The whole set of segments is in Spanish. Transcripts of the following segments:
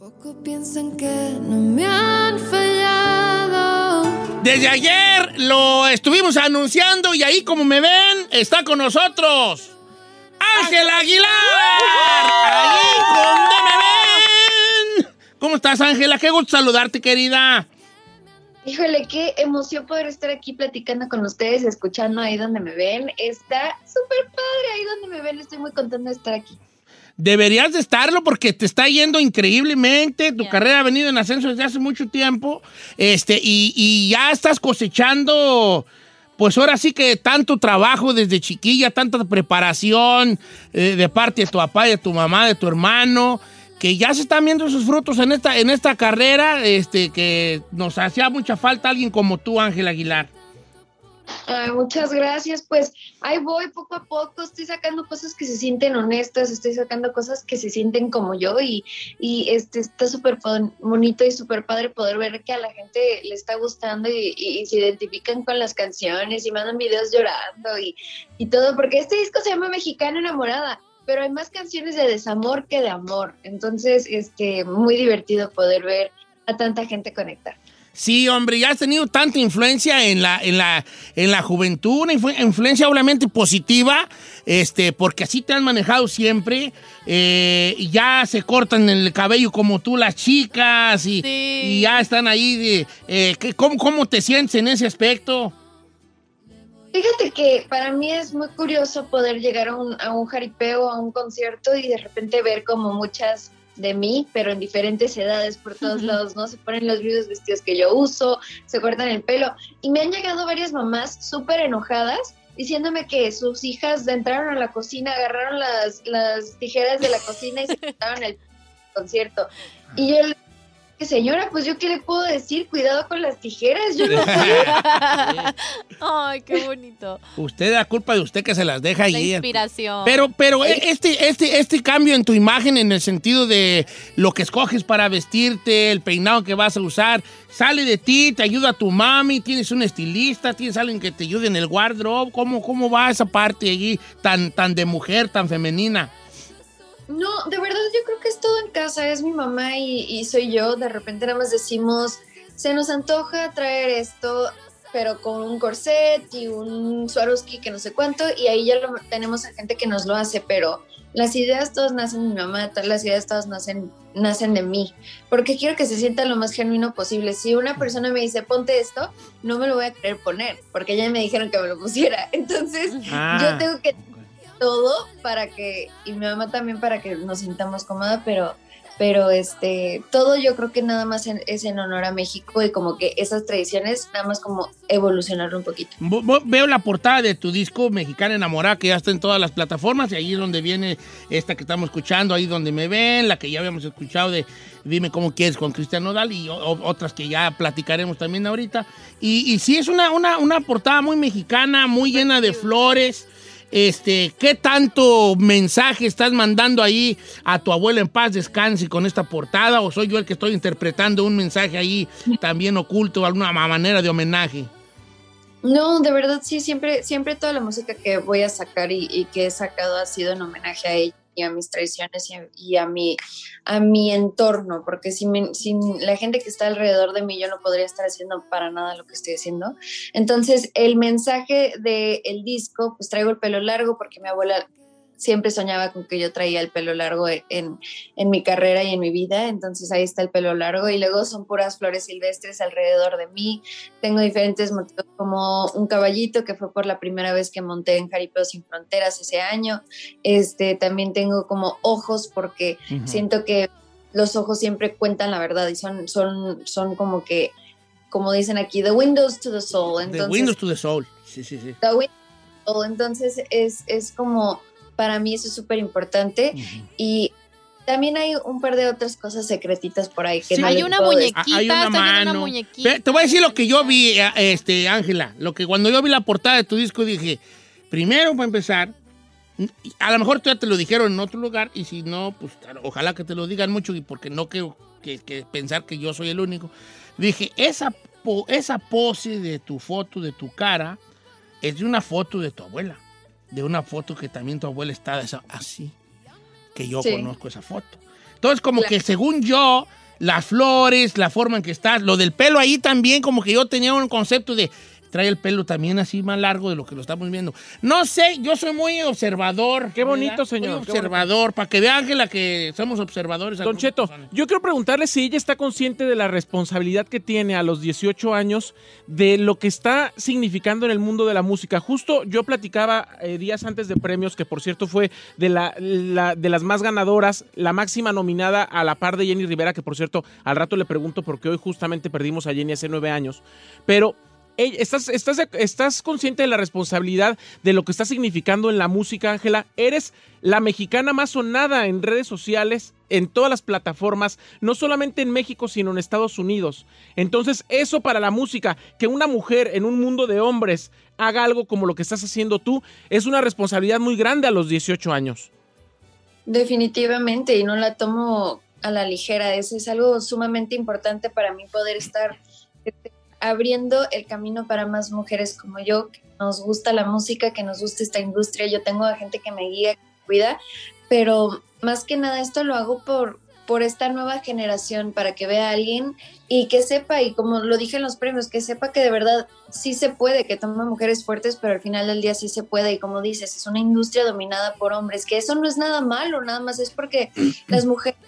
Poco piensan que no me han fallado. Desde ayer lo estuvimos anunciando y ahí como me ven, está con nosotros Ángel Aguilar. Ahí donde me ven. ¿Cómo estás, Ángela? Qué gusto saludarte, querida. Híjole, qué emoción poder estar aquí platicando con ustedes, escuchando ahí donde me ven. Está súper padre ahí donde me ven. Estoy muy contenta de estar aquí. Deberías de estarlo porque te está yendo increíblemente. Tu carrera ha venido en ascenso desde hace mucho tiempo. Este, y, y ya estás cosechando, pues ahora sí que tanto trabajo desde chiquilla, tanta preparación eh, de parte de tu papá, de tu mamá, de tu hermano, que ya se están viendo sus frutos en esta, en esta carrera, este, que nos hacía mucha falta alguien como tú, Ángel Aguilar. Muchas gracias. Pues ahí voy poco a poco, estoy sacando cosas que se sienten honestas, estoy sacando cosas que se sienten como yo y, y este está súper bonito y súper padre poder ver que a la gente le está gustando y se identifican con las canciones y mandan videos llorando y, y todo, porque este disco se llama Mexicana Enamorada. Pero hay más canciones de desamor que de amor. Entonces, este, muy divertido poder ver a tanta gente conectar. Sí, hombre, ya has tenido tanta influencia en la, en la, en la juventud, una influ- influencia obviamente positiva, este, porque así te han manejado siempre. eh, y ya se cortan el cabello como tú las chicas y, y ya están ahí. De, eh, ¿qué- cómo, ¿Cómo te sientes en ese aspecto? Fíjate que para mí es muy curioso poder llegar a un, a un jaripeo, a un concierto y de repente ver como muchas de mí, pero en diferentes edades por todos lados, ¿no? Se ponen los mismos vestidos que yo uso, se cortan el pelo. Y me han llegado varias mamás súper enojadas diciéndome que sus hijas entraron a la cocina, agarraron las, las tijeras de la cocina y se cortaron el concierto. Y yo le dije, señora, pues yo qué le puedo decir, cuidado con las tijeras, yo no sé. Ay, qué bonito. Usted, la culpa de usted que se las deja La ahí. inspiración. Pero, pero este, este, este cambio en tu imagen en el sentido de lo que escoges para vestirte, el peinado que vas a usar, sale de ti, te ayuda tu mami, tienes un estilista, tienes alguien que te ayude en el wardrobe. ¿Cómo, cómo va esa parte allí tan, tan de mujer, tan femenina? No, de verdad yo creo que es todo en casa, es mi mamá y, y soy yo. De repente nada más decimos, se nos antoja traer esto, pero con un corset y un Swarovski que no sé cuánto, y ahí ya lo, tenemos a gente que nos lo hace, pero las ideas todas nacen de mi mamá, todas las ideas todas nacen, nacen de mí, porque quiero que se sienta lo más genuino posible. Si una persona me dice, ponte esto, no me lo voy a querer poner, porque ya me dijeron que me lo pusiera. Entonces, Ah. yo tengo que todo para que, y mi mamá también para que nos sintamos cómoda, pero, pero este, todo yo creo que nada más en- es en honor a México y como que esas tradiciones, nada más como evolucionarlo un poquito. Vo- vo- Veo la portada de tu disco Mexicana Enamorada que ya está en todas las plataformas y ahí es donde viene esta que estamos escuchando, ahí donde me ven, la que ya habíamos escuchado de Dime cómo quieres con Cristian Nodal y o- otras que ya platicaremos también ahorita. Y, y sí, es una, una, una portada muy mexicana, muy llena de flores. Este, ¿qué tanto mensaje estás mandando ahí a tu abuela en paz descanse con esta portada? ¿O soy yo el que estoy interpretando un mensaje ahí también oculto, alguna ma- manera de homenaje? No, de verdad sí, siempre, siempre toda la música que voy a sacar y que he sacado ha sido en homenaje a ella y a mis tradiciones y a, a mi, a mi entorno, porque sin, sin la gente que está alrededor de mí yo no podría estar haciendo para nada lo que estoy haciendo. Entonces, el mensaje del disco, pues traigo el pelo largo porque mi abuela siempre soñaba con que yo traía el pelo largo en, en mi carrera y en mi vida, entonces ahí está el pelo largo y luego son puras flores silvestres alrededor de mí. Tengo diferentes motivos como un caballito que fue por la primera vez que monté en Jaripeo Sin Fronteras ese año. Este, también tengo como ojos porque siento que los ojos siempre cuentan la verdad y son, son, son como que, como dicen aquí, the windows to the soul. Entonces, Windows to the Soul. Sí, sí, sí. the windows to the soul. Entonces es, es como, para mí eso es súper importante Ujú. y también hay un par de otras cosas secretitas por ahí que Sí. no Hay una decir. Ah, muñequita, Hay una mano. muñequita. Te voy a decir lo que yo vi, eh, este, Ángela. Lo que cuando yo vi la portada de tu disco dije, primero para empezar, a lo mejor tú ya te lo dijeron en otro lugar y si no, pues ojalá que te lo digan mucho y porque no quiero que, que pensar que yo soy el único. Dije, esa, po- esa pose de tu foto, de tu cara, es de una foto de tu abuela. De una foto que también tu abuela está así. Que yo Sí. conozco esa foto. Entonces, como que según yo, las flores, la forma en que estás, lo del pelo ahí también, como que yo tenía un concepto de trae el pelo también así más largo de lo que lo estamos viendo. No sé, yo soy muy observador. Qué bonito, ¿verdad? señor, Muy observador, para que vea Ángela que somos observadores. Don Cheto, personas. yo quiero preguntarle si ella está consciente de la responsabilidad que tiene a los 18 años de lo que está significando en el mundo de la música. Justo yo platicaba eh, días antes de premios, que por cierto fue de, la, la- de las más ganadoras, la máxima nominada a la par de Jenny Rivera, que por cierto al rato le pregunto porque hoy justamente perdimos a Jenny hace nueve años. Pero ¿Estás, estás, ¿Estás consciente de la responsabilidad de lo que está significando en la música, Ángela? Eres la mexicana más sonada en redes sociales, en todas las plataformas, no solamente en México, sino en Estados Unidos. Entonces, eso para la música, que una mujer en un mundo de hombres haga algo como lo que estás haciendo tú, es una responsabilidad muy grande a los 18 años. Definitivamente, y no la tomo a la ligera. Eso es algo sumamente importante para mí poder estar este, abriendo el camino para más mujeres como yo, que nos gusta la música, que nos gusta esta industria. Yo tengo a gente que me guía, que me cuida, pero más que nada esto lo hago por por esta nueva generación para que vea a alguien y que sepa, y como lo dije en los premios, que sepa que de verdad sí se puede, que toma mujeres fuertes, pero al final del día sí se puede. Y como dices, es una industria dominada por hombres, que eso no es nada malo, nada más es porque las mujeres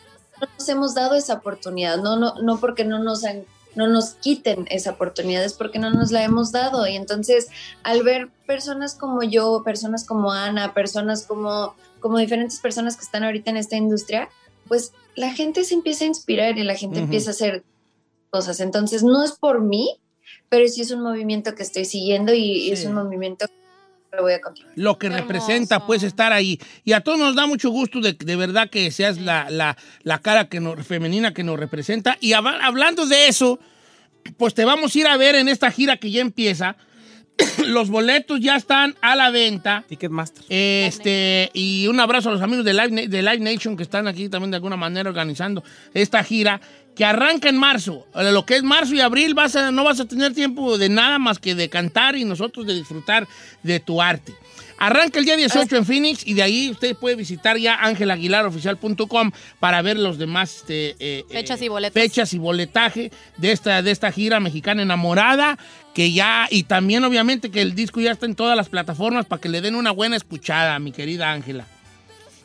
no nos hemos dado esa oportunidad, no, no, no porque no nos han no nos quiten esa oportunidad, es porque no nos la hemos dado. Y entonces, al ver personas como yo, personas como Ana, personas como, como diferentes personas que están ahorita en esta industria, pues la gente se empieza a inspirar y la gente empieza a hacer cosas. Entonces, no es por mí, pero sí es un movimiento que estoy siguiendo y es un movimiento que voy a continuar. lo que Qué representa, hermoso. pues, estar ahí. Y a todos nos da mucho gusto de, de verdad que seas la, la- la cara que nos, femenina que nos representa. Y hab- hablando de eso, pues te vamos a ir a ver en esta gira que ya empieza. Los boletos ya están a la venta. Ticketmaster. Este, y un abrazo a los amigos de Live, Na- de Live Nation que están aquí también de alguna manera organizando esta gira que arranca en marzo. Eh, Lo que es marzo y abril vas a, no vas a tener tiempo de nada más que de cantar y nosotros de disfrutar de tu arte. Arranca el día 18 en Phoenix y de ahí usted puede visitar ya angelaguilaroficial.com para ver los demás este, eh, Fechas eh, y boletos. fechas y boletaje de esta, de esta gira mexicana enamorada que ya y también obviamente que el disco ya está en todas las plataformas para que le den una buena escuchada mi querida Ángela.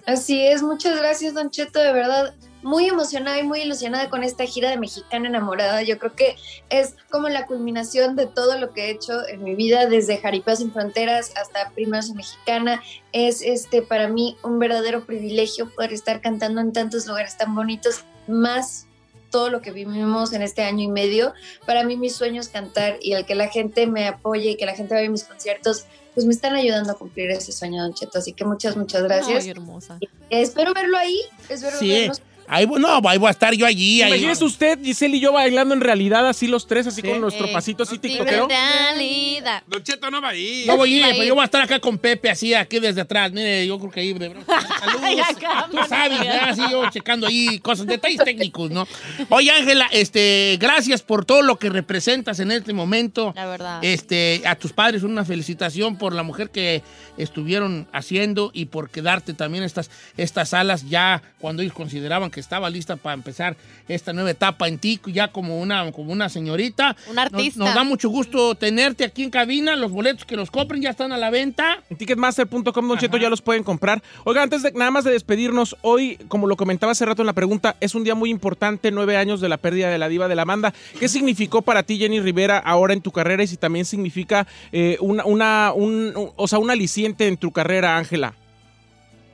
Así es, muchas gracias, Don Cheto, de verdad. Muy emocionada y muy ilusionada con esta gira de Mexicana Enamorada. Yo creo que es como la culminación de todo lo que he hecho en mi vida, desde Jaripeo Sin Fronteras hasta Primazo Mexicana. Es este para mí un verdadero privilegio poder estar cantando en tantos lugares tan bonitos, más todo lo que vivimos en este año y medio. Para mí mi sueño es cantar y el que la gente me apoye y que la gente vaya a mis conciertos, pues me están ayudando a cumplir ese sueño, Don Cheto. Así que muchas, muchas gracias. Ay, hermosa. Espero verlo ahí. Espero Sí. vernos. Ahí, voy- no, ahí voy a estar yo allí. ahí- Imagínese usted, Giselle y yo bailando en realidad así los tres, así Sí. con nuestro Eh, pasito así tiktokero. realidad. Don Cheto no va ahí. No voy a ir, pero yo voy a estar acá con Pepe, así, aquí desde atrás. Mire, yo creo que ahí, de verdad. Saludos. Tú sabes, ¿verdad? Así yo checando ahí cosas, detalles técnicos, ¿no? Oye, Ángela, este, gracias por todo lo que representas en este momento. La verdad. Este, a tus padres una felicitación por la mujer que estuvieron haciendo y por quedarte también estas, estas alas ya cuando ellos consideraban que que estaba lista para empezar esta nueva etapa en ti, ya como una, como una señorita. Un Nos- artista. Nos, da mucho gusto tenerte aquí en cabina. Los boletos que los compren ya están a la venta. En ticketmaster.com, Don Cheto, ya los pueden comprar. Oiga, antes de nada más de despedirnos, hoy, como lo comentaba hace rato en la pregunta, es un día muy importante, nueve años de la pérdida de la diva de la banda. ¿Qué significó para ti, Jenny Rivera, ahora en tu carrera y si también significa eh, una, una, un, un- o sea, un aliciente en tu carrera, Ángela?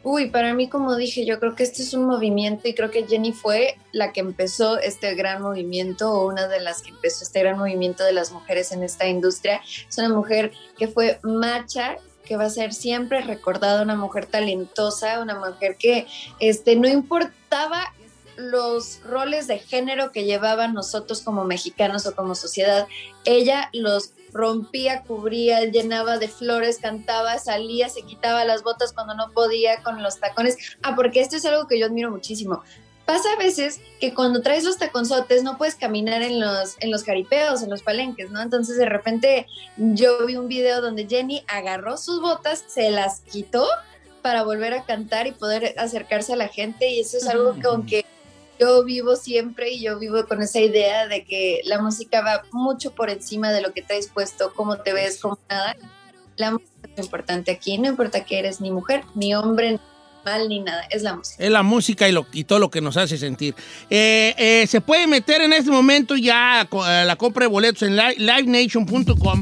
Uy, para mí, como dije, yo creo que este es un movimiento y creo que Jenny fue la que empezó este gran movimiento o una de las que empezó este gran movimiento de las mujeres en esta industria. Es una mujer que fue macha, que va a ser siempre recordada, una mujer talentosa, una mujer que este, no importaba los roles de género que llevaban nosotros como mexicanos o como sociedad, ella los rompía, cubría, llenaba de flores, cantaba, salía, se quitaba las botas cuando no podía con los tacones. Ah, porque esto es algo que yo admiro muchísimo. Pasa a veces que cuando traes los taconzotes no puedes caminar en los, en los jaripeos, en los palenques, ¿no? Entonces de repente yo vi un video donde Jenny agarró sus botas, se las quitó para volver a cantar y poder acercarse a la gente y eso es algo con que yo vivo siempre y yo vivo con esa idea de que la música va mucho por encima de lo que traes puesto, cómo te ves, cómo nada. La música es importante aquí, no importa que eres ni mujer, ni hombre, ni mal, ni nada, es la música. Es la música y, lo, y todo lo que nos hace sentir. Eh, eh, se puede meter en este momento ya la compra de boletos en li- livenation.com.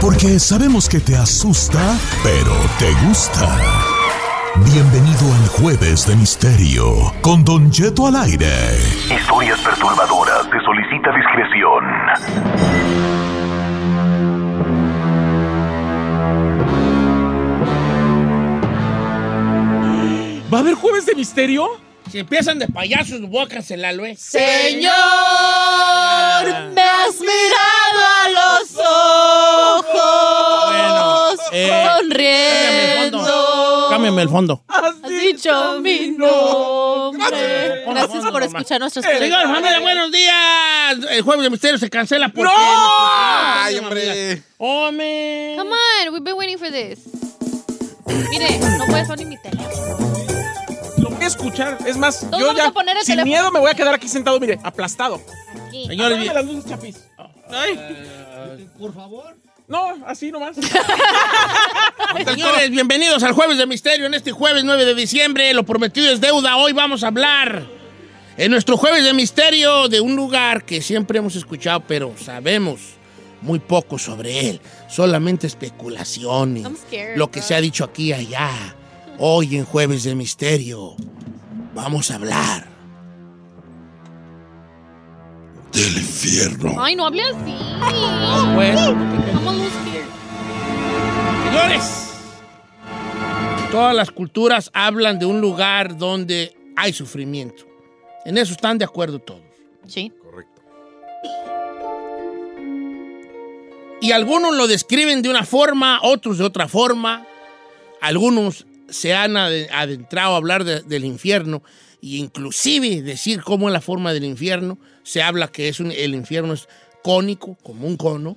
Porque sabemos que te asusta, pero te gusta. Bienvenido al Jueves de Misterio con Don Cheto al aire. Historias perturbadoras. Se solicita discreción. ¿Va a haber jueves de misterio? Si empiezan de payasos, voy a cancelarlo, ¿eh? Señor, me has mirado a los ojos. Eh, sonriendo. Cámbiame el fondo. Has dicho mi nombre. Gracias por escuchar nuestras Señor, familia, buenos días. El jueves de misterio se cancela porque... ¡No! Ay, hombre. Hombre. Come on, we've been waiting for this. Mire, no puedes poner mi teléfono. Lo voy a escuchar. Es más, Todos yo ya, sin teléfono. miedo, me voy a quedar aquí sentado, mire, aplastado. Aquí. Señores, las luces, chapis. Ay. por favor. No, así nomás. Señores, bienvenidos al Jueves de Misterio en este jueves 9 de diciembre. Lo prometido es deuda. Hoy vamos a hablar en nuestro Jueves de Misterio de un lugar que siempre hemos escuchado, pero sabemos muy poco sobre él. Solamente especulaciones. I'm scared, Lo que bro. se ha dicho aquí y allá. Hoy en Jueves de Misterio vamos a hablar. Del infierno. Ay, no hable así. Bueno. Señores, todas las culturas hablan de un lugar donde hay sufrimiento. En eso están de acuerdo todos. Sí. Y algunos lo describen de una forma, otros de otra forma. Algunos se han ade- adentrado a hablar de- del infierno e inclusive decir cómo es la forma del infierno. Se habla que es un- el infierno es cónico, como un cono,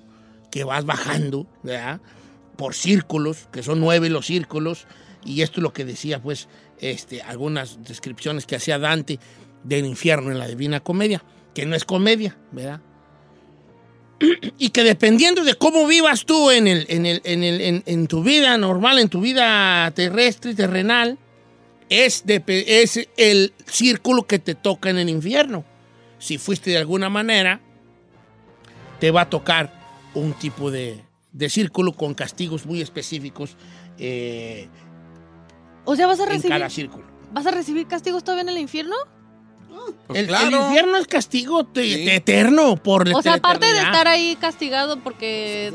que vas bajando, ¿verdad? Por círculos, que son nueve los círculos, y esto es lo que decía, pues, este, algunas descripciones que hacía Dante del infierno en la Divina Comedia, que no es comedia, ¿verdad? y que dependiendo de cómo vivas tú en, el, en, el, en, el- en- tu vida normal, en tu vida terrestre, terrenal, es, de- es el círculo que te toca en el infierno. Si fuiste de alguna manera, te va a tocar un tipo de, de círculo con castigos muy específicos eh, O sea, vas a en recibir, cada círculo. vas a recibir castigos todavía en el infierno. Pues el, el claro. infierno es castigo te- eterno por O sea, aparte de estar ahí castigado porque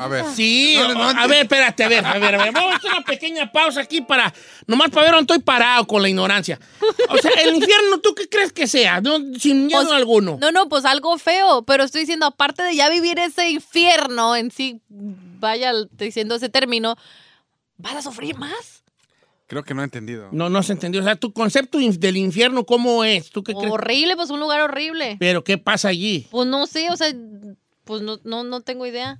A ver. Sí, No, no, no, a ver, espérate, a ver, a ver, a ver. Vamos a hacer una pequeña pausa aquí para, nomás para ver dónde estoy parado con la ignorancia. O sea, el infierno, ¿tú qué crees que sea? No, sin miedo Pues, alguno. No, no, pues algo feo, pero estoy diciendo, aparte de ya vivir ese infierno en sí, vaya diciendo ese término, ¿vas a sufrir más? Creo que no he entendido. No, no se entendió. O sea, tu concepto del infierno, ¿cómo es? ¿Tú qué crees? Horrible, pues un lugar horrible. Pero, ¿qué pasa allí? Pues no sé, o sea, pues no, no, no tengo idea.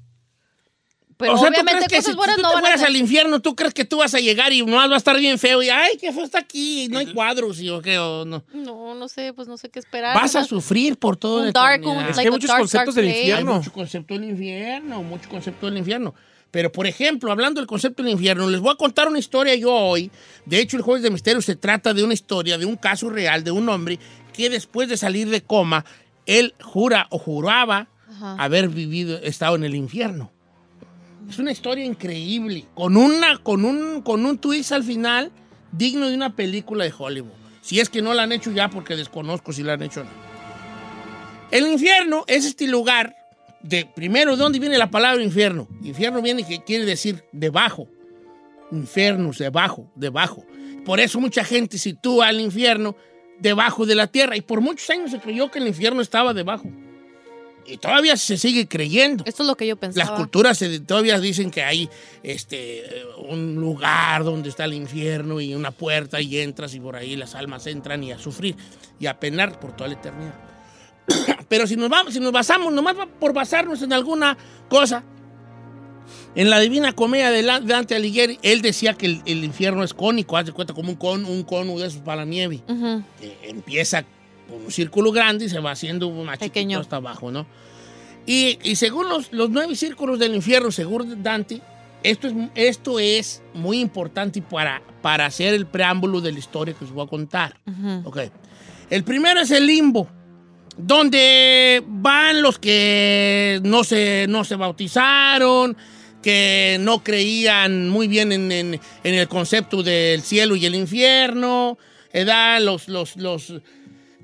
Pero o sea, ¿tú obviamente crees que cosas si buenas tú no te van fueras al infierno, ¿tú crees que tú vas a llegar y nomás va a estar bien feo? Y, ay, ¿qué fue? Está aquí, no hay cuadros, y o qué, o no. No, no sé, pues no sé qué esperar. Vas a sufrir por todo la dark, un, Es que like hay muchos dark, conceptos dark del infierno. Hay mucho concepto del infierno, mucho concepto del infierno. Pero, por ejemplo, hablando del concepto del infierno, les voy a contar una historia yo hoy. De hecho, el Jueves de Misterio se trata de una historia, de un caso real, de un hombre que después de salir de coma, él jura o juraba Ajá. haber vivido, estado en el infierno. Es una historia increíble, con, una, con, un, con un twist al final digno de una película de Hollywood. Si es que no la han hecho ya, porque desconozco si la han hecho o no. El infierno es este lugar de, primero, ¿de dónde viene la palabra infierno? Infierno viene que quiere decir debajo. Infernus, debajo, debajo. Por eso mucha gente sitúa al infierno debajo de la tierra. Y por muchos años se creyó que el infierno estaba debajo. Y todavía se sigue creyendo. Esto es lo que yo pensaba. Las culturas se- todavía dicen que hay este, eh, un lugar donde está el infierno y una puerta y entras y por ahí las almas entran y a sufrir y a penar por toda la eternidad. Pero si nos, vamos, si nos basamos, nomás por basarnos en alguna cosa, en la Divina Comedia de Dante Alighieri, él decía que el, el infierno es cónico, haz de cuenta como un cono, un cono de esos para la nieve. Ujú. que empieza con un círculo grande y se va haciendo más chiquito Pequeño. hasta abajo, ¿no? Y, y según los, los nueve círculos del infierno, según Dante, esto es, esto es muy importante para, para hacer el preámbulo de la historia que os voy a contar. Ok. El primero es el limbo, donde van los que no se, no se bautizaron, que no creían muy bien en, en- en el concepto del cielo y el infierno, ¿verdad? Los, los, los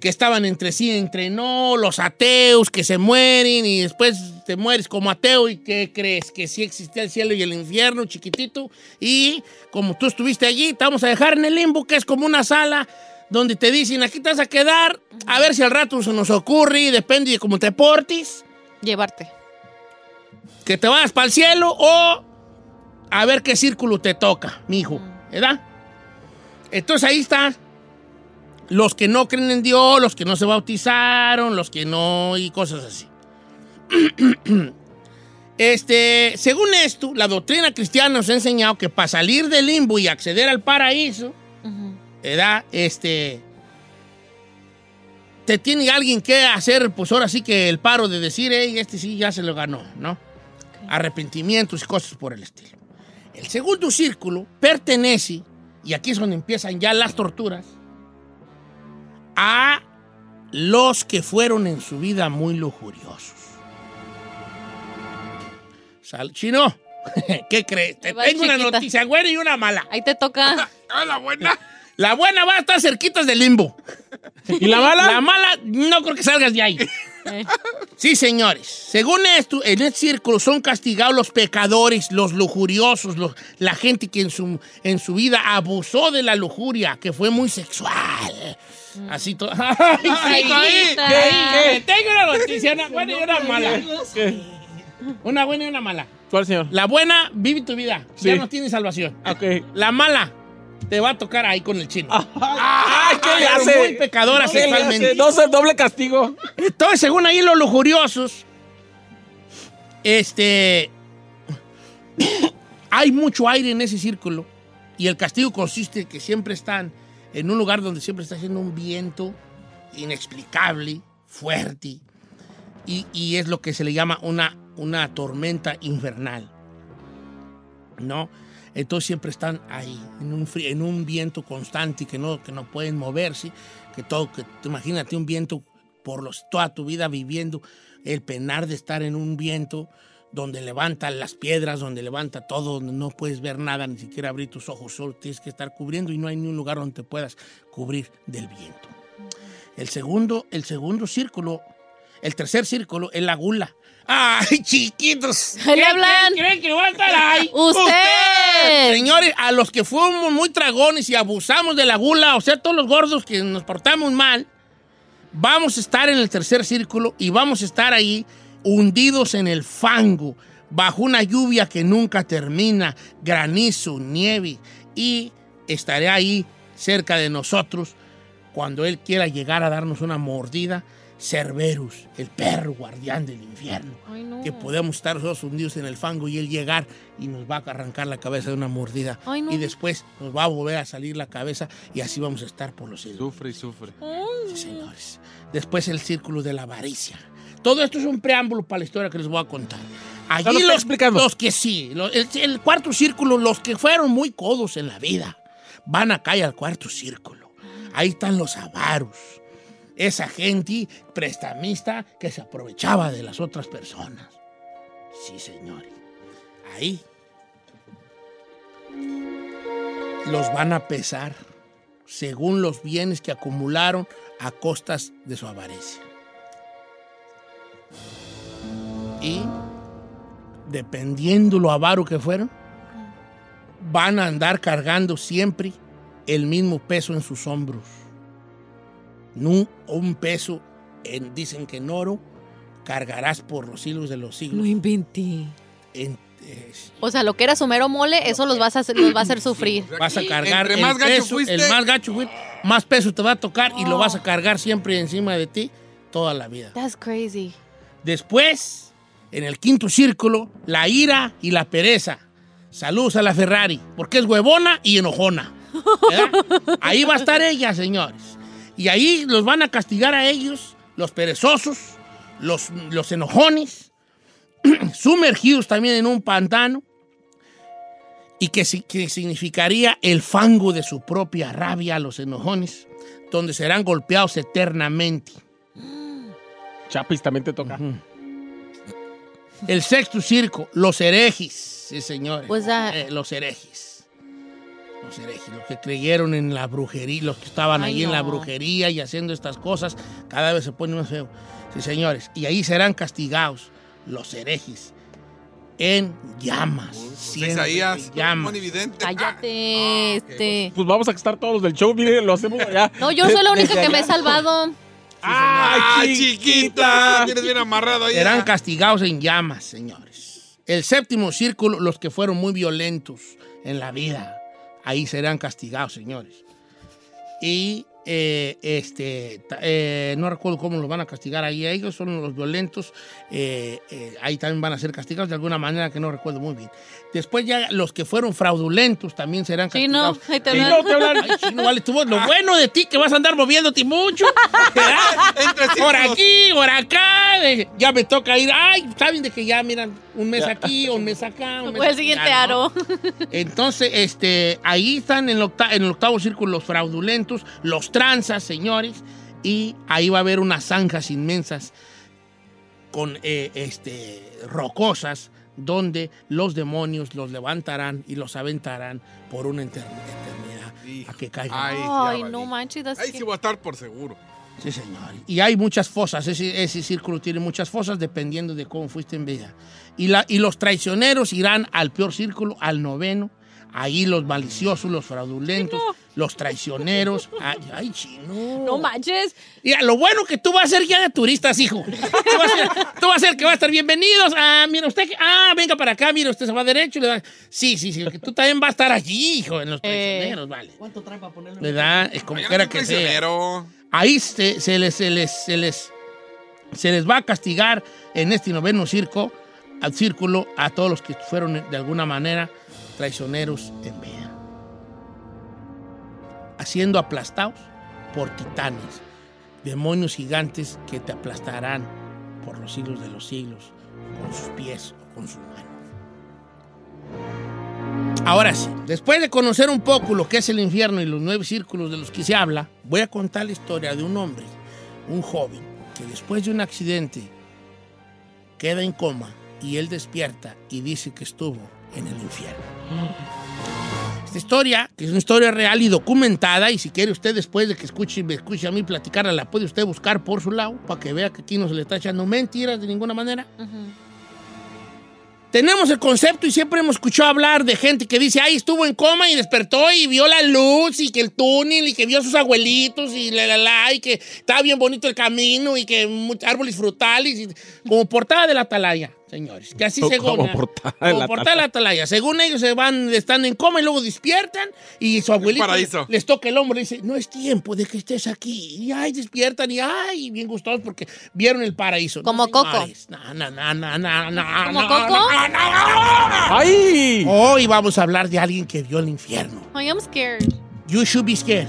que estaban entre sí, entre no, los ateos que se mueren y después te mueres como ateo y que crees que sí existía el cielo y el infierno chiquitito y como tú estuviste allí, te vamos a dejar en el limbo que es como una sala donde te dicen aquí te vas a quedar a ver si al rato se nos ocurre y depende de cómo te portes Llevarte. que te vayas para el cielo o a ver qué círculo te toca, mijo, ¿verdad? Entonces ahí está los que no creen en Dios, los que no se bautizaron, los que no y cosas así. Este, según esto, la doctrina cristiana nos ha enseñado que para salir del limbo y acceder al paraíso, Ujú. ¿verdad? Este, te tiene alguien que hacer, pues ahora sí que el paro de decir, hey, este sí ya se lo ganó, ¿no? Arrepentimientos y cosas por el estilo. El segundo círculo pertenece, y aquí es donde empiezan ya las torturas, a los que fueron en su vida muy lujuriosos. Sal, Chino, ¿qué crees? Te tengo una noticia buena y una mala. Ahí te toca. ¡Ah, la buena! La buena va a estar cerquitas del limbo. ¿Y la mala? La mala, no creo que salgas de ahí. Eh. Sí, señores. Según esto, en este círculo son castigados los pecadores, los lujuriosos, los- la gente que en su, en su vida abusó de la lujuria, que fue muy sexual. Así todo. ¡Ay, Ay, hijita. ¿Qué? Tengo una noticia, una buena y una mala. Una buena y una mala. ¿Cuál, señor? La buena, vive tu vida. Ya Sí. no tiene salvación. Ok. La mala, te va a tocar ahí con el chino. ¡Ay, qué le hace! muy pecadora ¿Qué le sexualmente. sé, doble castigo. Entonces, según ahí los lujuriosos, este, hay mucho aire en ese círculo y el castigo consiste en que siempre están en un lugar donde siempre está haciendo un viento inexplicable, fuerte, y, es lo que se le llama una, una tormenta infernal. ¿No? Entonces siempre están ahí, en un, en un viento constante que no, que no pueden moverse, que todo, que imagínate un viento por los, toda tu vida viviendo el penar de estar en un viento donde levanta las piedras, donde levanta todo, donde no puedes ver nada, ni siquiera abrir tus ojos, solo tienes que estar cubriendo y no hay ni un lugar donde te puedas cubrir del viento. El segundo, el segundo círculo, el tercer círculo es la gula. ¡Ay, chiquitos! ¿Qué hablan. creen que va a estar ahí? ¡Usted! Señores, a los que fuimos muy tragones y abusamos de la gula, o sea, todos los gordos que nos portamos mal, vamos a estar en el tercer círculo y vamos a estar ahí hundidos en el fango, bajo una lluvia que nunca termina, granizo, nieve, y estaré ahí cerca de nosotros cuando Él quiera llegar a darnos una mordida. Cerberus, el perro guardián del infierno Ay, no. que podemos estar nosotros hundidos en el fango y él llegar y nos va a arrancar la cabeza de una mordida. Ay, no. Y después nos va a volver a salir la cabeza y así vamos a estar por los siglos. Sufre y sufre. Sí, señores. Después el círculo de la avaricia. Todo esto es un preámbulo para la historia que les voy a contar. Lo Allí está los, explicando. los que sí, lo- el, el cuarto círculo, los que fueron muy codos en la vida, van acá al cuarto círculo. Ahí están los avaros. Esa gente prestamista que se aprovechaba de las otras personas. Sí, señores. Ahí los van a pesar según los bienes que acumularon a costas de su avaricia. Y dependiendo lo avaro que fueron, van a andar cargando siempre el mismo peso en sus hombros. No un peso, en- dicen que en oro, cargarás por los siglos de los siglos. No inventé. En- eh, O sea, lo que era su mero mole, eso los, vas a hacer, los va a hacer sufrir. vas a cargar el más gacho peso, fuiste- el más gacho fuiste, más peso te va a tocar y lo vas a cargar siempre encima de ti toda la vida. That's crazy. Después, en el quinto círculo, la ira y la pereza. Saludos a la Ferrari, porque es huevona y enojona. ¿verdad? Ahí va a estar ella, señores. Y ahí los van a castigar a ellos, los perezosos, los, los enojones, sumergidos también en un pantano, y que, si- que significaría el fango de su propia rabia a los enojones, donde serán golpeados eternamente. Chapis también te toca. El sexto circo, los herejes, sí señores. Pues, ah. Eh, los herejes. Los herejes, los que creyeron en la brujería, los que estaban Ay, ahí en la brujería y haciendo estas cosas, cada vez se pone más feo. Sí, señores. Y ahí serán castigados los herejes en llamas. siempre Isaías, en llamas. monividente. Cállate, este. Pues vamos a estar todos los del show, miren, lo hacemos allá. No, yo soy la única que me he allá. Salvado. ¡Ay, chiquita! Tienes bien amarrado ahí. Serán castigados en llamas, señores. El séptimo círculo, los que fueron muy violentos en la vida, ahí serán castigados, señores. Y eh, este, eh, no recuerdo cómo los van a castigar ahí. Ellos son los violentos. eh, eh, ahí también van a ser castigados de alguna manera que no recuerdo muy bien. Después ya los que fueron fraudulentos también serán Sí, no, castigados. ahí te Sí, hablan. no, te hablan. Ay, chino, vale, tú, lo bueno de ti que vas a andar moviéndote mucho. por círculos. aquí, por acá. ya me toca ir. Ay, saben de que ya, miran, un mes aquí, un mes acá. Un mes Fue el acá, siguiente ¿no? aro. Entonces, este, ahí están en el, octa- en el octavo círculo los fraudulentos, los tranzas, señores, y ahí va a haber unas zanjas inmensas con eh, este, rocosas donde los demonios los levantarán y los aventarán por una eter- eternidad a que caigan. Ay, no manches. Ahí sí voy a estar por seguro. Sí, señor. Y hay muchas fosas. Ese, ese círculo tiene muchas fosas dependiendo de cómo fuiste en vida. Y, la, y los traicioneros irán al peor círculo, al noveno. Ahí los maliciosos, los fraudulentos, los traicioneros. Ay, ay, chino. No manches. Mira, lo bueno que tú vas a ser guía de turistas, hijo. Tú vas a ser, tú vas a ser el que va a estar bienvenidos. Ah, mira usted. que- Ah, venga para acá, mira, usted se va derecho. y le da- Sí, sí, sí, que tú también vas a estar allí, hijo, en los traicioneros, vale. ¿Cuánto trae para ponerlo? ¿Verdad? Es como quiera que sea. Ahí se, se les, se, les, se, les, se les va a castigar en este noveno circo, al círculo a todos los que fueron de alguna manera traicioneros en vida. Haciendo aplastados por titanes, demonios gigantes que te aplastarán por los siglos de los siglos con sus pies o con sus manos. Ahora sí, después de conocer un poco lo que es el infierno y los nueve círculos de los que se habla, voy a contar la historia de un hombre, un joven, que después de un accidente queda en coma y él despierta y dice que estuvo en el infierno. Esta historia, que es una historia real y documentada, y si quiere usted después de que escuche, me escuche a mí platicarla, la puede usted buscar por su lado para que vea que aquí no se le está echando mentiras de ninguna manera. Tenemos el concepto y siempre hemos escuchado hablar de gente que dice, ay, estuvo en coma y despertó y vio la luz y que el túnel y que vio a sus abuelitos y la, la, la, y que estaba bien bonito el camino y que árboles frutales, y, como portada de la atalaya, señores. Que así Como de como la portada de la atalaya. Según ellos se van, están en coma y luego despiertan y su abuelito paraíso. les toca el hombro y dice, no es tiempo de que estés aquí. Y ay, despiertan y ay, bien gustosos porque vieron el paraíso. Como No, Coco. señores. No, no, no, no, no, no, ¿Como no, Coco? no, no, no, no. ¡Ay! Hoy vamos a hablar de alguien que vio el infierno. I am scared. You should be scared.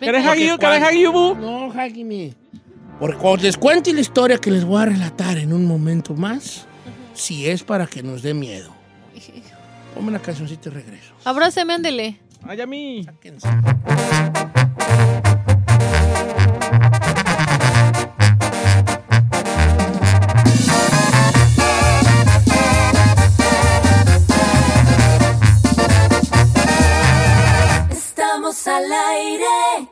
¿Querés Porque hagi- querés cuando- hagi, bu? No, hagi me. Porque cuando les cuente la historia que les voy a relatar en un momento más, si es para que nos dé miedo. Ponme una cancioncita y regreso. Abrázame, ándele. Ay, a mí. Sáquense. Estamos al aire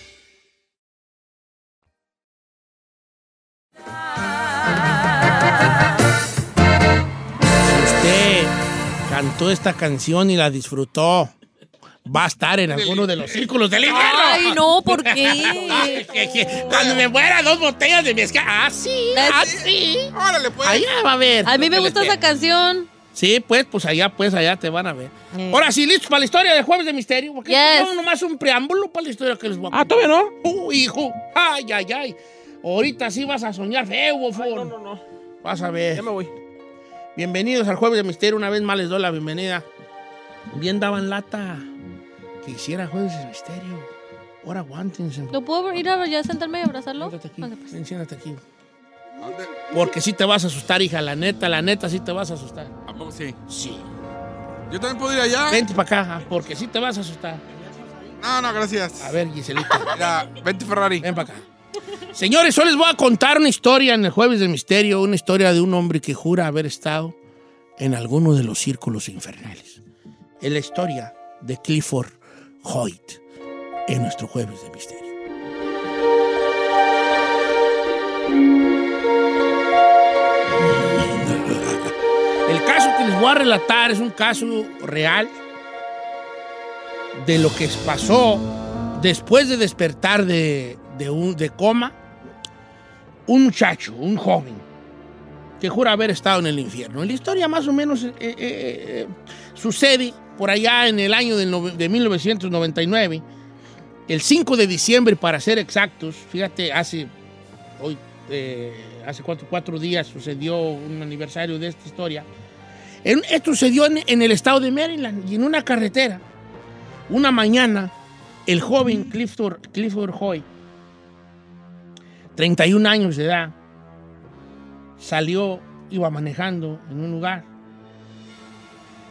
Cantó esta canción y la disfrutó, va a estar en alguno de los círculos del infierno. Ay, no, ¿por qué? Cuando me muera dos botellas de mezcal. Ah, sí, ah, sí. Órale, pues. Allá va a ver. A mí me gusta esa canción. Sí, pues, pues allá, pues allá te van a ver. Eh. Ahora sí, listos para la historia de Jueves de Misterio. Porque Yes. no nomás un preámbulo para la historia que les voy a Ah, ¿todavía no? Uh, hijo. Ay, ay, ay. Ahorita sí vas a soñar feo, bofón. No, no, no. Vas a ver. Ya me voy. Bienvenidos al Jueves de Misterio. Una vez más les doy la bienvenida. Bien daban lata que hiciera Jueves de Misterio. Ahora aguántense. ¿Lo puedo ir a ya sentarme y abrazarlo? Siéntate aquí. Ande, pues. ven, siéntate aquí. Porque sí te vas a asustar, hija. La neta, la neta, sí te vas a asustar. ¿A poco sí? Sí. Yo también puedo ir allá. Vente para acá, porque sí te vas a asustar. No, no, gracias. A ver, Giselita. Mira, vente Ferrari. Ven para acá. Señores, hoy les voy a contar una historia en el Jueves de Misterio, una historia de un hombre que jura haber estado en alguno de los círculos infernales. Es la historia de Clifford Hoyt en nuestro Jueves de Misterio. El caso que les voy a relatar es un caso real de lo que pasó después de despertar de, de coma. Un muchacho, un joven, que jura haber estado en el infierno. La historia más o menos eh, eh, eh, sucede por allá en el año del de 1999, el 5 de diciembre para ser exactos, fíjate, hace, hoy, eh, hace cuatro, días sucedió un aniversario de esta historia. En- esto sucedió en, en el estado de Maryland y en una carretera. Una mañana, el joven Clifford, Clifford Hoy, 31 años de edad, salió, iba manejando en un lugar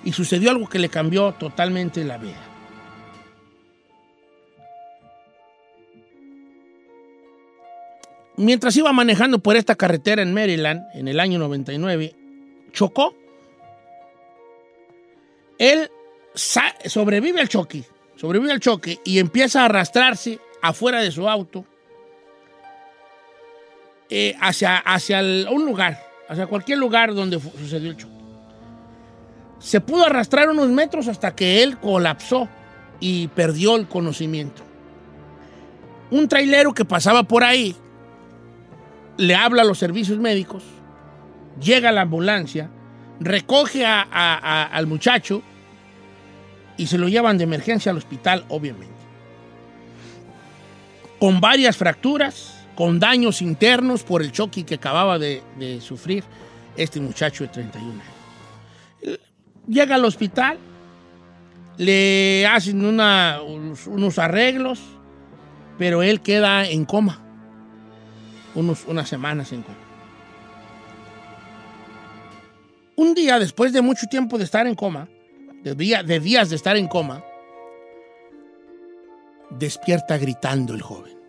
y sucedió algo que le cambió totalmente la vida. Mientras iba manejando por esta carretera en Maryland en el año 99, chocó. Él sobrevive al choque, sobrevive al choque y empieza a arrastrarse afuera de su auto eh, hacia, hacia un lugar, hacia cualquier lugar donde sucedió el choque. Se pudo arrastrar unos metros hasta que él colapsó y perdió el conocimiento. Un trailero que pasaba por ahí le habla a los servicios médicos, llega la ambulancia, recoge a- a- a- al muchacho y se lo llevan de emergencia al hospital, obviamente. Con varias fracturas, con daños internos por el choque que acababa de, sufrir este muchacho de 31 años. Llega al hospital, le hacen unos arreglos, pero él queda en coma, unos, unas semanas en coma. Un día, después de mucho tiempo de estar en coma, de, día- de días de estar en coma, despierta gritando el joven.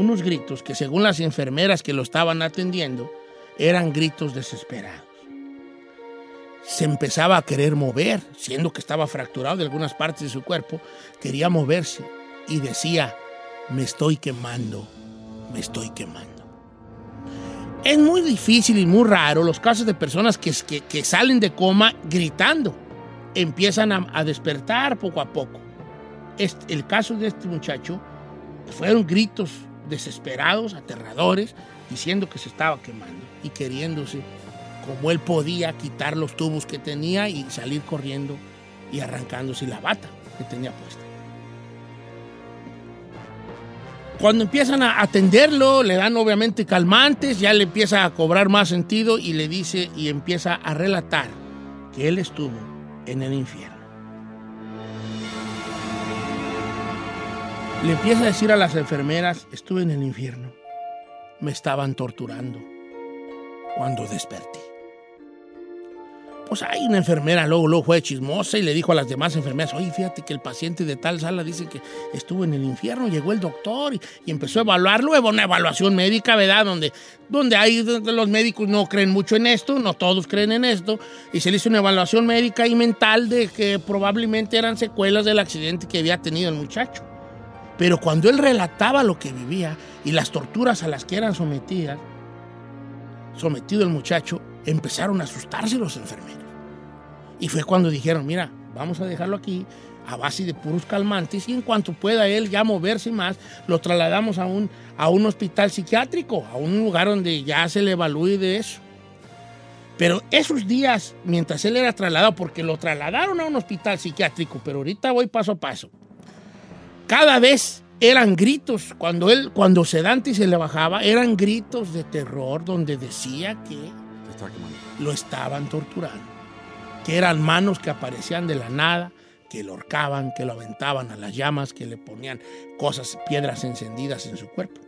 Unos gritos que según las enfermeras que lo estaban atendiendo, eran gritos desesperados. Se empezaba a querer mover, siendo que estaba fracturado de algunas partes de su cuerpo, quería moverse y decía, me estoy quemando, me estoy quemando. Es muy difícil y muy raro los casos de personas que, que- salen de coma gritando, empiezan a, a despertar poco a poco. Este- el caso de este muchacho fueron gritos desesperados, aterradores, diciendo que se estaba quemando y queriéndose, como él podía, quitar los tubos que tenía y salir corriendo y arrancándose la bata que tenía puesta. Cuando empiezan a atenderlo, le dan obviamente calmantes, ya le empieza a cobrar más sentido y le dice y empieza a relatar que él estuvo en el infierno. Le empieza a decir a las enfermeras, estuve en el infierno, me estaban torturando cuando desperté. Pues hay una enfermera, luego, luego fue chismosa y le dijo a las demás enfermeras, oye, fíjate que el paciente de tal sala dice que estuvo en el infierno, llegó el doctor y, empezó a evaluarlo, hubo una evaluación médica, ¿verdad? Donde, donde hay, donde los médicos no creen mucho en esto, no todos creen en esto, y se le hizo una evaluación médica y mental de que probablemente eran secuelas del accidente que había tenido el muchacho. Pero cuando él relataba lo que vivía y las torturas a las que eran sometidas, sometido el muchacho, empezaron a asustarse los enfermeros. Y fue cuando dijeron, mira, vamos a dejarlo aquí a base de puros calmantes y en cuanto pueda él ya moverse más, lo trasladamos a un, a un hospital psiquiátrico, a un lugar donde ya se le evalúe de eso. Pero esos días, mientras él era trasladado, porque lo trasladaron a un hospital psiquiátrico, pero ahorita voy paso a paso. Cada vez eran gritos, cuando él, cuando Sedante se le bajaba, eran gritos de terror donde decía que lo estaban torturando, que eran manos que aparecían de la nada, que lo horcaban, que lo aventaban a las llamas, que le ponían cosas, piedras encendidas en su cuerpo.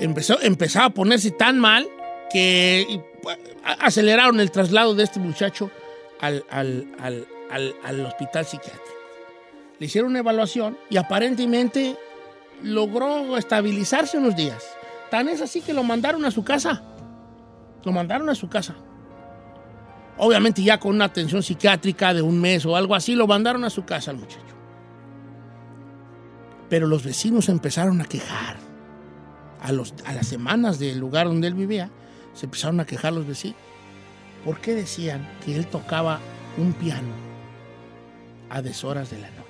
Empezó, empezaba a ponerse tan mal que pues, aceleraron el traslado de este muchacho al- al- al- al hospital psiquiátrico. Le hicieron una evaluación y aparentemente logró estabilizarse unos días. Tan es así que lo mandaron a su casa. Lo mandaron a su casa. Obviamente ya con una atención psiquiátrica de un mes o algo así, lo mandaron a su casa al muchacho. Pero los vecinos empezaron a quejar. A, a las semanas del lugar donde él vivía, se empezaron a quejar los vecinos. ¿Por qué decían que él tocaba un piano a deshoras de la noche?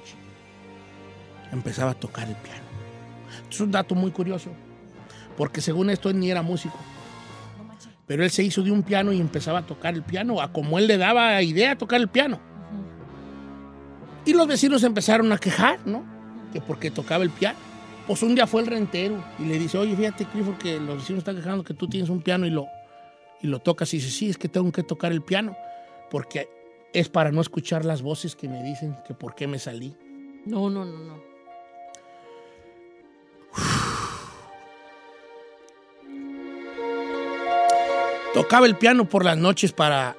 Empezaba a tocar el piano. Es un dato muy curioso, porque según esto él ni era músico. Pero él se hizo de un piano y empezaba a tocar el piano, a como él le daba idea a tocar el piano. Y los vecinos empezaron a quejar, ¿no? Que porque tocaba el piano. Pues un día fue el rentero y le dice, oye, fíjate, Clifford, que los vecinos están quejando que tú tienes un piano y lo, y lo tocas. Y dice, sí, es que tengo que tocar el piano, porque es para no escuchar las voces que me dicen que por qué me salí. No, no, no, no. Tocaba el piano por las noches para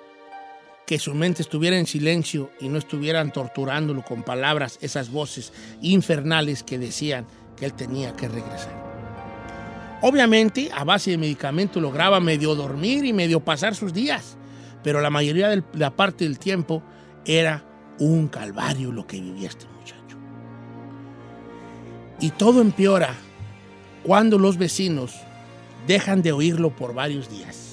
que su mente estuviera en silencio y no estuvieran torturándolo con palabras, esas voces infernales que decían que él tenía que regresar. Obviamente, a base de medicamento lograba medio dormir y medio pasar sus días, pero la mayoría de la parte del tiempo era un calvario lo que vivía este muchacho. Y todo empeora cuando los vecinos dejan de oírlo por varios días.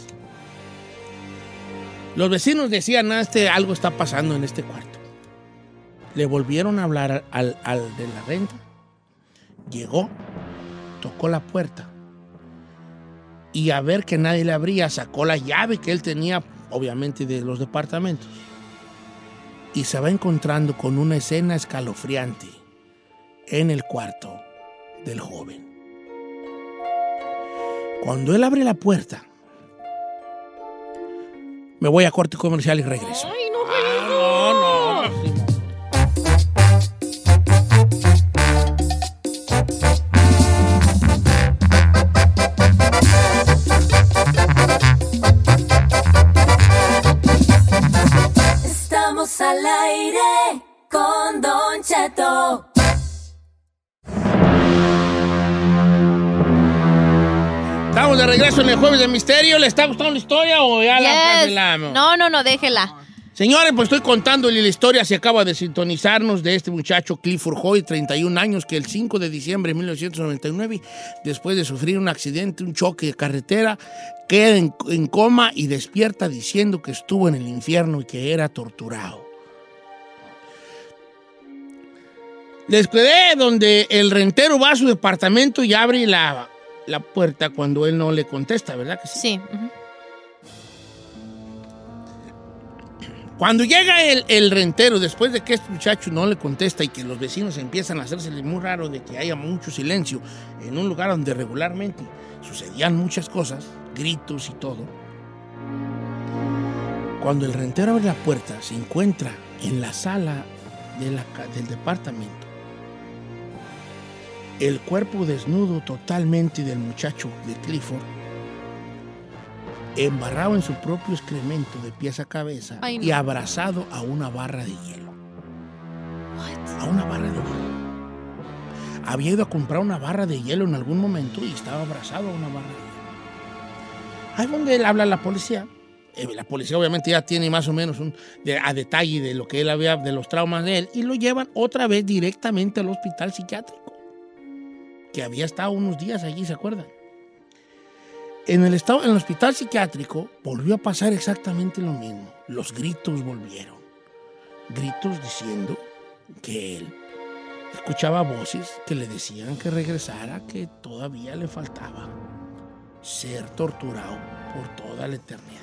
Los vecinos decían, ah, este, algo está pasando en este cuarto. Le volvieron a hablar al, al de la renta. Llegó, tocó la puerta y a ver que nadie le abría, sacó la llave que él tenía, obviamente, de los departamentos. Y se va encontrando con una escena escalofriante en el cuarto del joven. Cuando él abre la puerta, me voy a corte comercial y regreso. Ay, no, Ah, no, no. Estamos al aire con Don Cheto. De regreso en el Jueves de Misterio. ¿Le está gustando la historia o ya la Yes. cancelamos? No, no, no, déjela. Señores, pues estoy contándole la historia. Se acaba de sintonizarnos de este muchacho Clifford Hoy, 31 años, que el 5 de diciembre de 1999, después de sufrir un accidente, un choque de carretera, queda en, en coma y despierta diciendo que estuvo en el infierno y que era torturado. Quedé donde el rentero va a su departamento y abre la, la puerta cuando él no le contesta, ¿verdad que sí? Sí. Cuando llega el, el rentero, después de que este muchacho no le contesta y que los vecinos empiezan a hacerse muy raro de que haya mucho silencio en un lugar donde regularmente sucedían muchas cosas, gritos y todo, cuando el rentero abre la puerta, se encuentra en la sala de la ca- del departamento el cuerpo desnudo totalmente del muchacho de Clifford, embarrado en su propio excremento de pies a cabeza Ay, no. y abrazado a una barra de hielo. A una barra de hielo. Había ido a comprar una barra de hielo en algún momento y estaba abrazado a una barra de hielo. Ahí es donde él habla a la policía. Eh, la policía obviamente ya tiene más o menos un, de- a detalle de lo que él había, de los traumas de él, y lo llevan otra vez directamente al hospital psiquiátrico, que había estado unos días allí, ¿se acuerdan? En el, estado, en el hospital psiquiátrico volvió a pasar exactamente lo mismo. Los gritos volvieron. Gritos diciendo que él escuchaba voces que le decían que regresara, que todavía le faltaba ser torturado por toda la eternidad.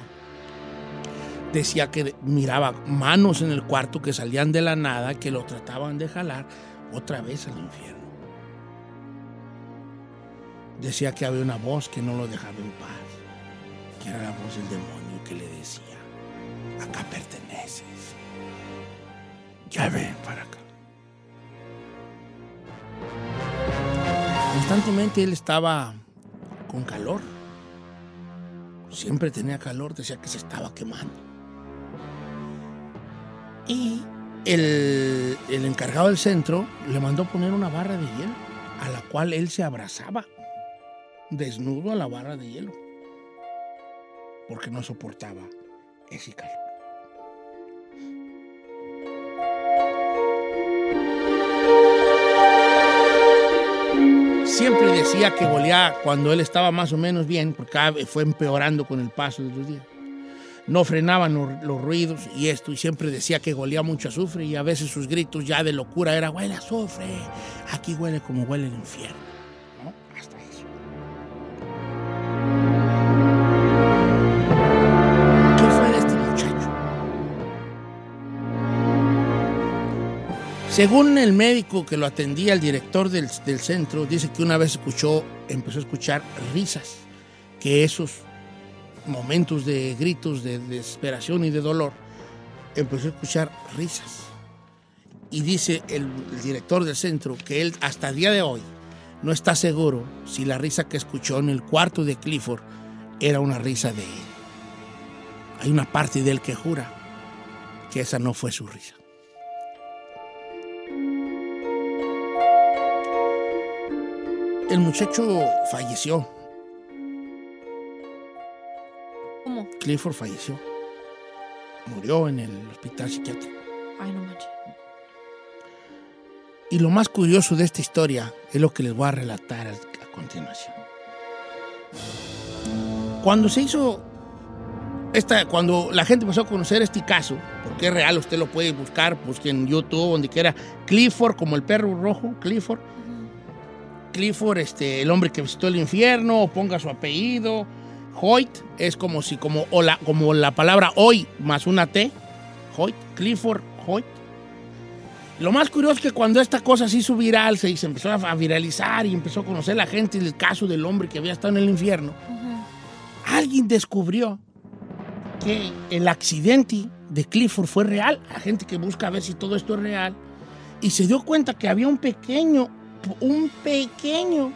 Decía que miraba manos en el cuarto que salían de la nada, que lo trataban de jalar otra vez al infierno. Decía que había una voz que no lo dejaba en paz, que era la voz del demonio que le decía, acá perteneces, ya ven para acá. Constantemente él estaba con calor, siempre tenía calor, decía que se estaba quemando. Y el, el encargado del centro le mandó poner una barra de hielo a la cual él se abrazaba desnudo a la barra de hielo porque no soportaba ese calor. Siempre decía que golía cuando él estaba más o menos bien, porque fue empeorando con el paso de los días. No frenaban los, ruidos y esto, y siempre decía que golía mucho azufre y a veces sus gritos ya de locura era, huele azufre, aquí huele como huele el infierno. Según el médico que lo atendía, el director del, del centro, dice que una vez escuchó, empezó a escuchar risas, que esos momentos de gritos de desesperación y de dolor, empezó a escuchar risas. Y dice el, el director del centro que él hasta el día de hoy no está seguro si la risa que escuchó en el cuarto de Clifford era una risa de él. Hay una parte de él que jura que esa no fue su risa. El muchacho falleció. ¿Cómo? Clifford falleció. Murió en el hospital psiquiátrico. Ay, no manches. Y lo más curioso de esta historia es lo que les voy a relatar a, continuación. Cuando se hizo esta, cuando la gente empezó a conocer este caso, porque es real, usted lo puede buscar, busque en YouTube, donde quiera, Clifford, como el perro rojo, Clifford. Clifford, este, el hombre que visitó el infierno, o ponga su apellido. Hoyt es como si, como, o la, como la palabra hoy más una T. Hoyt, Clifford, Hoyt. Lo más curioso es que cuando esta cosa se hizo viral, se, se empezó a, viralizar y empezó a conocer la gente el caso del hombre que había estado en el infierno, alguien descubrió que el accidente de Clifford fue real. La gente que busca a ver si todo esto es real. Y se dio cuenta que había un pequeño, un pequeño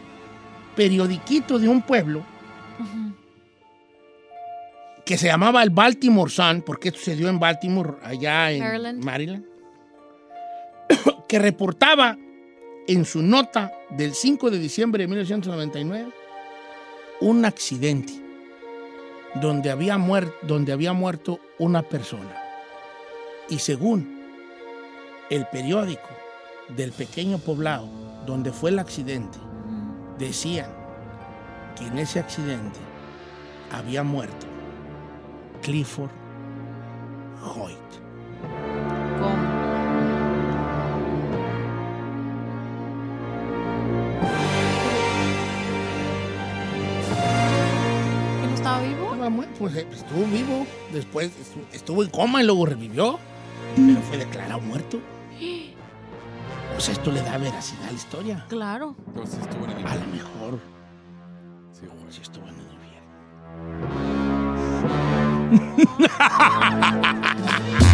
periodiquito de un pueblo que se llamaba el Baltimore Sun, porque esto se dio en Baltimore, allá en Maryland. Maryland, que reportaba en su nota del 5 de diciembre de 1999 un accidente donde había, donde había muerto una persona. Y según el periódico del pequeño poblado donde fue el accidente, decían que en ese accidente había muerto Clifford Hoyt. ¿Que no estaba vivo? Pues eh, estuvo vivo, después estu- estuvo en coma y luego revivió, pero fue declarado muerto. Pues esto le da veracidad a la historia. Claro. Entonces estuvo en el A lo mejor Sí, güey. sí estuvo en el Don